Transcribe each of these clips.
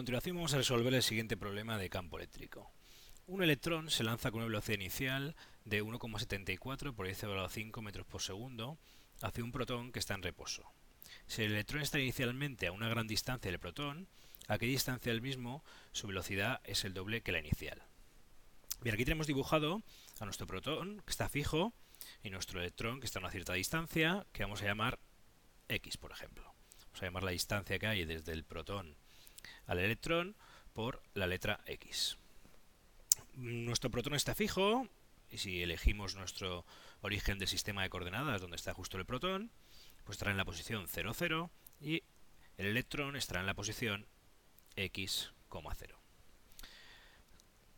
Continuación vamos a resolver el siguiente problema de campo eléctrico. Un electrón se lanza con una velocidad inicial de 1,74 por 10 elevado a 5 metros por segundo hacia un protón que está en reposo. Si el electrón está inicialmente a una gran distancia del protón, a qué distancia del mismo su velocidad es el doble que la inicial. Bien, aquí tenemos dibujado a nuestro protón, que está fijo, y nuestro electrón, que está a una cierta distancia, que vamos a llamar x, por ejemplo. Vamos a llamar la distancia que hay desde el protón al electrón por la letra X. Nuestro protón está fijo, y si elegimos nuestro origen del sistema de coordenadas donde está justo el protón, pues estará en la posición 0, 0 y el electrón estará en la posición x, 0.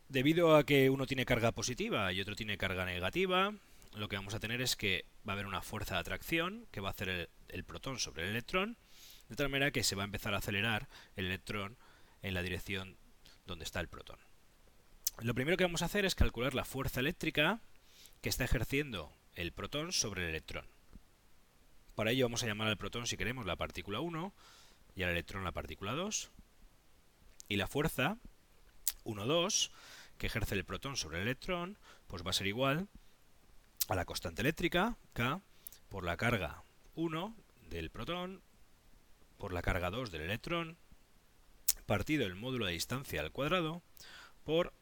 Debido a que uno tiene carga positiva y otro tiene carga negativa, lo que vamos a tener es que va a haber una fuerza de atracción que va a hacer el, el protón sobre el electrón de tal manera que se va a empezar a acelerar el electrón en la dirección donde está el protón. Lo primero que vamos a hacer es calcular la fuerza eléctrica que está ejerciendo el protón sobre el electrón. Para ello vamos a llamar al protón, si queremos, la partícula 1 y al electrón la partícula 2. Y la fuerza 1, 2 que ejerce el protón sobre el electrón, pues va a ser igual a la constante eléctrica, K, por la carga 1 del protón por la carga 2 del electrón partido el módulo de distancia al cuadrado por,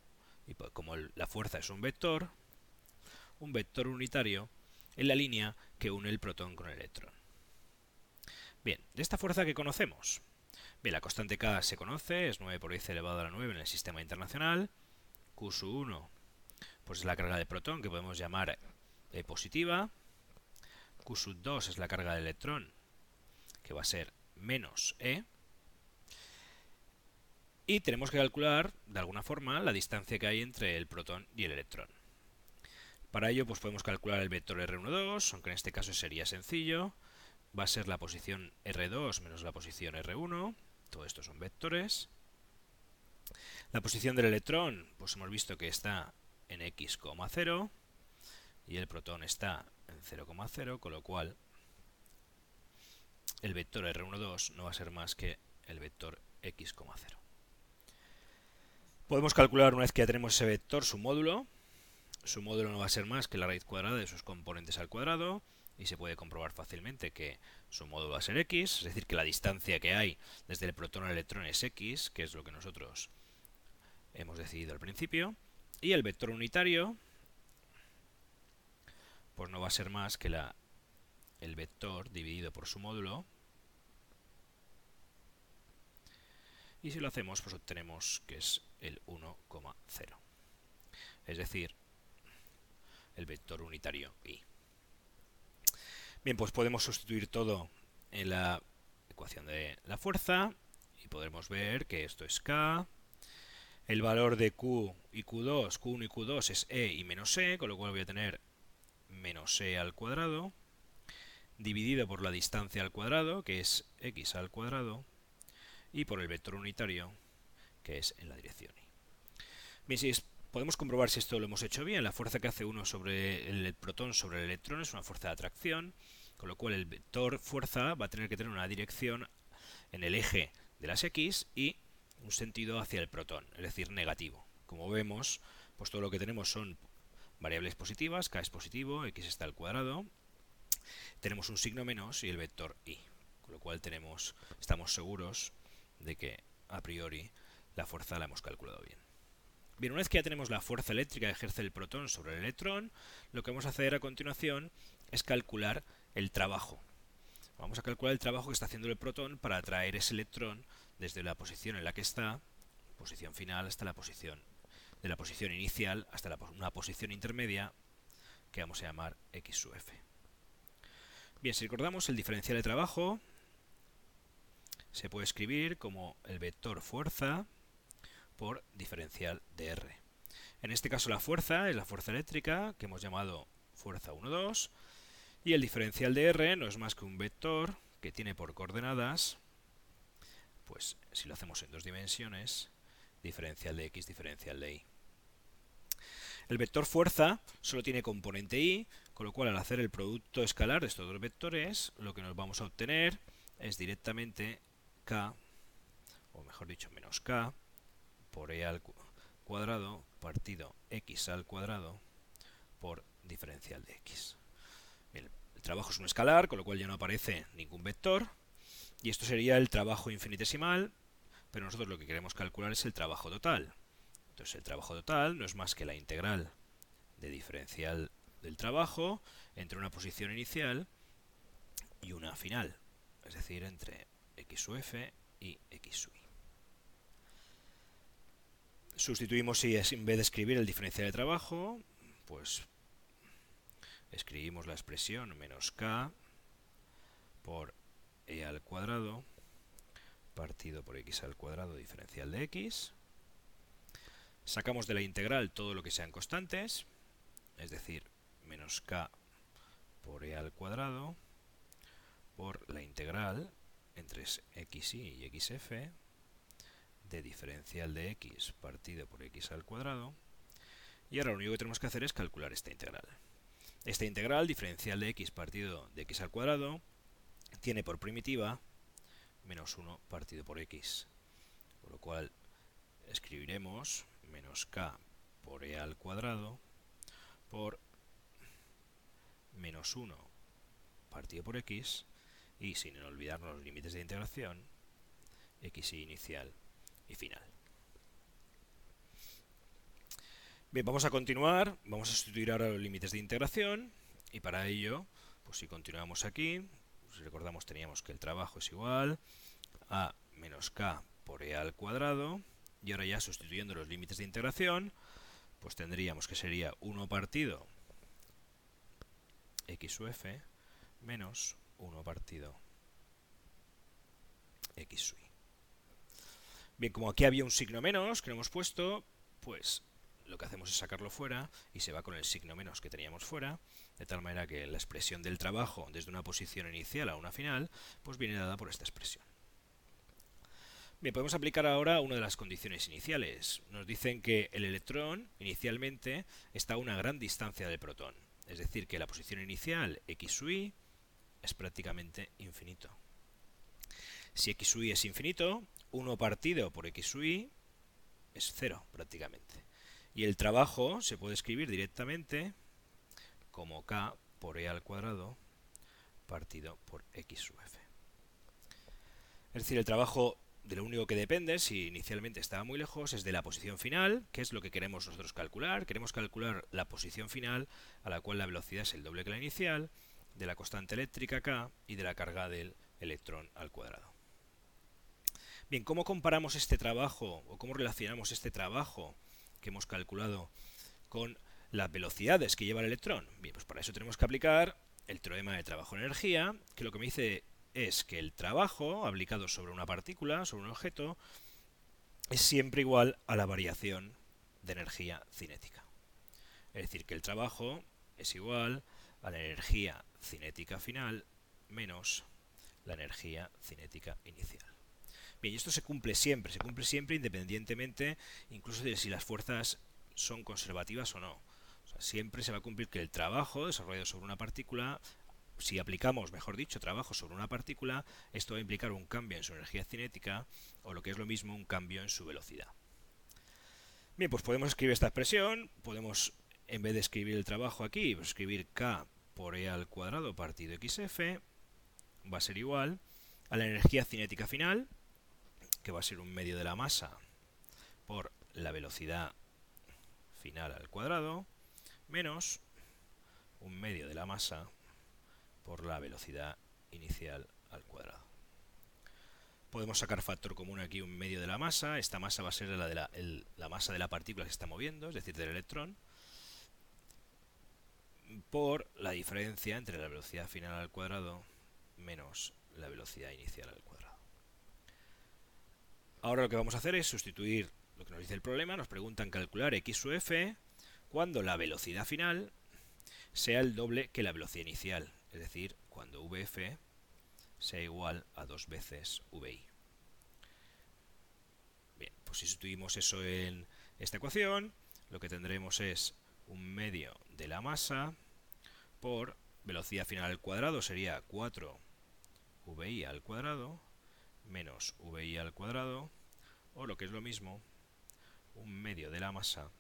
y como la fuerza es un vector, un vector unitario en la línea que une el protón con el electrón. Bien, de esta fuerza que conocemos, bien, la constante K se conoce, es 9 por 10 elevado a la 9 en el sistema internacional, Q 1 pues es la carga del protón que podemos llamar E positiva, Q 2 es la carga del electrón que va a ser menos E. Y tenemos que calcular, de alguna forma, la distancia que hay entre el protón y el electrón. Para ello, pues podemos calcular el vector R12, aunque en este caso sería sencillo. Va a ser la posición R2 menos la posición R1. Todo esto son vectores. La posición del electrón, pues hemos visto que está en x, 0 y el protón está en 0,0, con lo cual el vector R12 no va a ser más que el vector x, 0. Podemos calcular una vez que ya tenemos ese vector su módulo. Su módulo no va a ser más que la raíz cuadrada de sus componentes al cuadrado y se puede comprobar fácilmente que su módulo va a ser x, es decir, que la distancia que hay desde el protón al electrón es x, que es lo que nosotros hemos decidido al principio, y el vector unitario pues no va a ser más que la el vector dividido por su módulo. Y si lo hacemos, pues obtenemos que es el 1,0. Es decir, el vector unitario i. Bien, pues podemos sustituir todo en la ecuación de la fuerza y podremos ver que esto es k. El valor de q y q2, q1 y q2 es e y menos e, con lo cual voy a tener menos e al cuadrado dividido por la distancia al cuadrado, que es x al cuadrado, y por el vector unitario, que es en la dirección y. Bien, si podemos comprobar si esto lo hemos hecho bien. La fuerza que hace uno sobre el protón sobre el electrón es una fuerza de atracción, con lo cual el vector fuerza va a tener que tener una dirección en el eje de las x y un sentido hacia el protón, es decir, negativo. Como vemos, pues todo lo que tenemos son variables positivas, k es positivo, x está al cuadrado, tenemos un signo menos y el vector i, con lo cual tenemos, estamos seguros de que a priori la fuerza la hemos calculado bien. Bien, una vez que ya tenemos la fuerza eléctrica que ejerce el protón sobre el electrón, lo que vamos a hacer a continuación es calcular el trabajo. Vamos a calcular el trabajo que está haciendo el protón para atraer ese electrón desde la posición en la que está, posición final, hasta la posición de la posición inicial hasta una posición intermedia que vamos a llamar x sub f. Bien, si recordamos el diferencial de trabajo, se puede escribir como el vector fuerza por diferencial de R. En este caso la fuerza es la fuerza eléctrica, que hemos llamado fuerza 1, 2, y el diferencial de R no es más que un vector que tiene por coordenadas, pues si lo hacemos en dos dimensiones, diferencial de x, diferencial de y. El vector fuerza solo tiene componente i, con lo cual al hacer el producto escalar de estos dos vectores, lo que nos vamos a obtener es directamente k, o mejor dicho, menos k por e al cuadrado partido x al cuadrado por diferencial de x. el trabajo es un escalar, con lo cual ya no aparece ningún vector. Y esto sería el trabajo infinitesimal, pero nosotros lo que queremos calcular es el trabajo total. Entonces el trabajo total no es más que la integral de diferencial del trabajo entre una posición inicial y una final, es decir, entre x y x. Sustituimos si es, en vez de escribir el diferencial de trabajo, pues escribimos la expresión menos k por e al cuadrado partido por x al cuadrado diferencial de x. Sacamos de la integral todo lo que sean constantes, es decir, menos k por e al cuadrado por la integral entre xy y xf de diferencial de x partido por x al cuadrado. Y ahora lo único que tenemos que hacer es calcular esta integral. Esta integral, diferencial de x partido de x al cuadrado, tiene por primitiva menos 1 partido por x. Con lo cual escribiremos menos k por e al cuadrado por menos 1 partido por x y sin olvidarnos los límites de integración x inicial y final. Bien, vamos a continuar, vamos a sustituir ahora los límites de integración y para ello, pues si continuamos aquí, si recordamos teníamos que el trabajo es igual a menos k por e al cuadrado y ahora ya sustituyendo los límites de integración, pues tendríamos que sería 1 partido x f menos 1 partido x y. Bien, como aquí había un signo menos que lo hemos puesto, pues lo que hacemos es sacarlo fuera y se va con el signo menos que teníamos fuera, de tal manera que la expresión del trabajo desde una posición inicial a una final, pues viene dada por esta expresión. Bien, podemos aplicar ahora una de las condiciones iniciales. Nos dicen que el electrón inicialmente está a una gran distancia del protón, es decir, que la posición inicial x sub y es prácticamente infinito. Si x sub y es infinito, 1 partido por x sub y es cero prácticamente. Y el trabajo se puede escribir directamente como k por e al cuadrado partido por x sub. Es decir, el trabajo de lo único que depende, si inicialmente estaba muy lejos, es de la posición final, que es lo que queremos nosotros calcular. Queremos calcular la posición final, a la cual la velocidad es el doble que la inicial, de la constante eléctrica k y de la carga del electrón al cuadrado. Bien, ¿cómo comparamos este trabajo o cómo relacionamos este trabajo que hemos calculado con las velocidades que lleva el electrón? Bien, pues para eso tenemos que aplicar el teorema de trabajo en energía, que lo que me dice es que el trabajo aplicado sobre una partícula, sobre un objeto, es siempre igual a la variación de energía cinética. Es decir, que el trabajo es igual a la energía cinética final menos la energía cinética inicial. Bien, y esto se cumple siempre, se cumple siempre independientemente incluso de si las fuerzas son conservativas o no. siempre se va a cumplir que el trabajo desarrollado sobre una partícula, si aplicamos, mejor dicho, trabajo sobre una partícula, esto va a implicar un cambio en su energía cinética o lo que es lo mismo, un cambio en su velocidad. Bien, pues podemos escribir esta expresión, podemos, en vez de escribir el trabajo aquí, pues escribir k por e al cuadrado partido xf, va a ser igual a la energía cinética final, que va a ser un medio de la masa por la velocidad final al cuadrado, menos un medio de la masa por la velocidad inicial al cuadrado. Podemos sacar factor común aquí un medio de la masa. Esta masa va a ser la, de la, masa de la partícula que se está moviendo, es decir, del electrón, por la diferencia entre la velocidad final al cuadrado menos la velocidad inicial al cuadrado. Ahora lo que vamos a hacer es sustituir lo que nos dice el problema. Nos preguntan calcular x sub f cuando la velocidad final sea el doble que la velocidad inicial. Es decir, cuando vf sea igual a dos veces vi. Bien, pues si sustituimos eso en esta ecuación, lo que tendremos es un medio de la masa por velocidad final al cuadrado sería 4 vi al cuadrado menos vi al cuadrado o lo que es lo mismo, un medio de la masa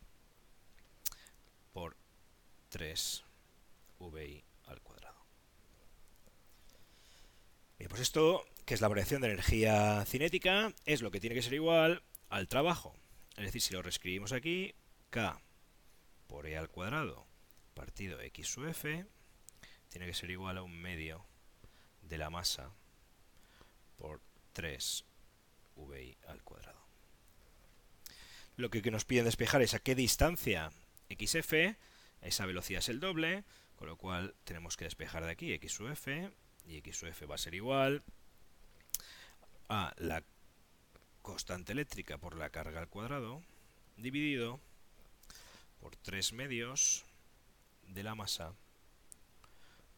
por 3vi al cuadrado. Bien, pues esto, que es la variación de energía cinética, es lo que tiene que ser igual al trabajo. Es decir, si lo reescribimos aquí, K por E al cuadrado partido X sub F tiene que ser igual a un medio de la masa por 3vi al cuadrado. Lo que, nos piden despejar es a qué distancia xf, esa velocidad es el doble, con lo cual tenemos que despejar de aquí x sub f, y x sub f va a ser igual a la constante eléctrica por la carga al cuadrado, dividido por 3 medios de la masa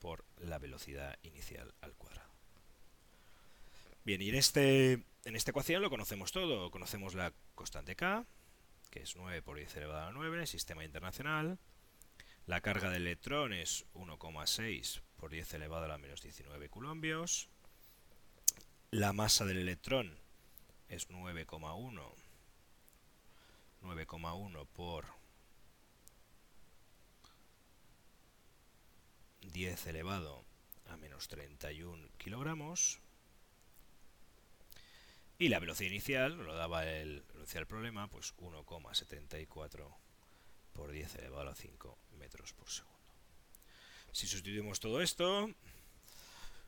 por la velocidad inicial al cuadrado. Bien, y en, este, en esta ecuación lo conocemos todo. Conocemos la constante K, que es 9 por 10 elevado a 9 en el sistema internacional. La carga del electrón es 1,6 por 10 elevado a la menos 19 coulombios. La masa del electrón es 9,1 9,1 por 10 elevado a menos 31 kilogramos. Y la velocidad inicial, lo daba el, el problema, pues 1,74 por 10 elevado a 5 metros por segundo. Si sustituimos todo esto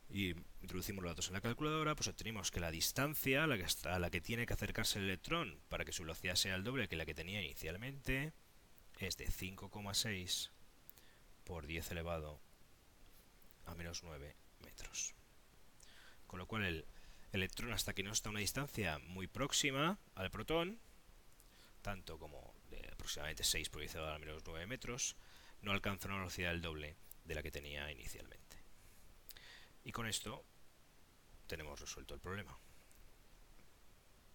y introducimos los datos en la calculadora, pues obtenemos que la distancia a la que, a la que tiene que acercarse el electrón para que su velocidad sea el doble que la que tenía inicialmente es de 5,6 por 10 elevado a menos 9 metros. Con lo cual el electrón hasta que no está a una distancia muy próxima al protón, tanto como de aproximadamente 6 por 10 a menos 9 metros, no alcanza una velocidad del doble de la que tenía inicialmente. Y con esto tenemos resuelto el problema.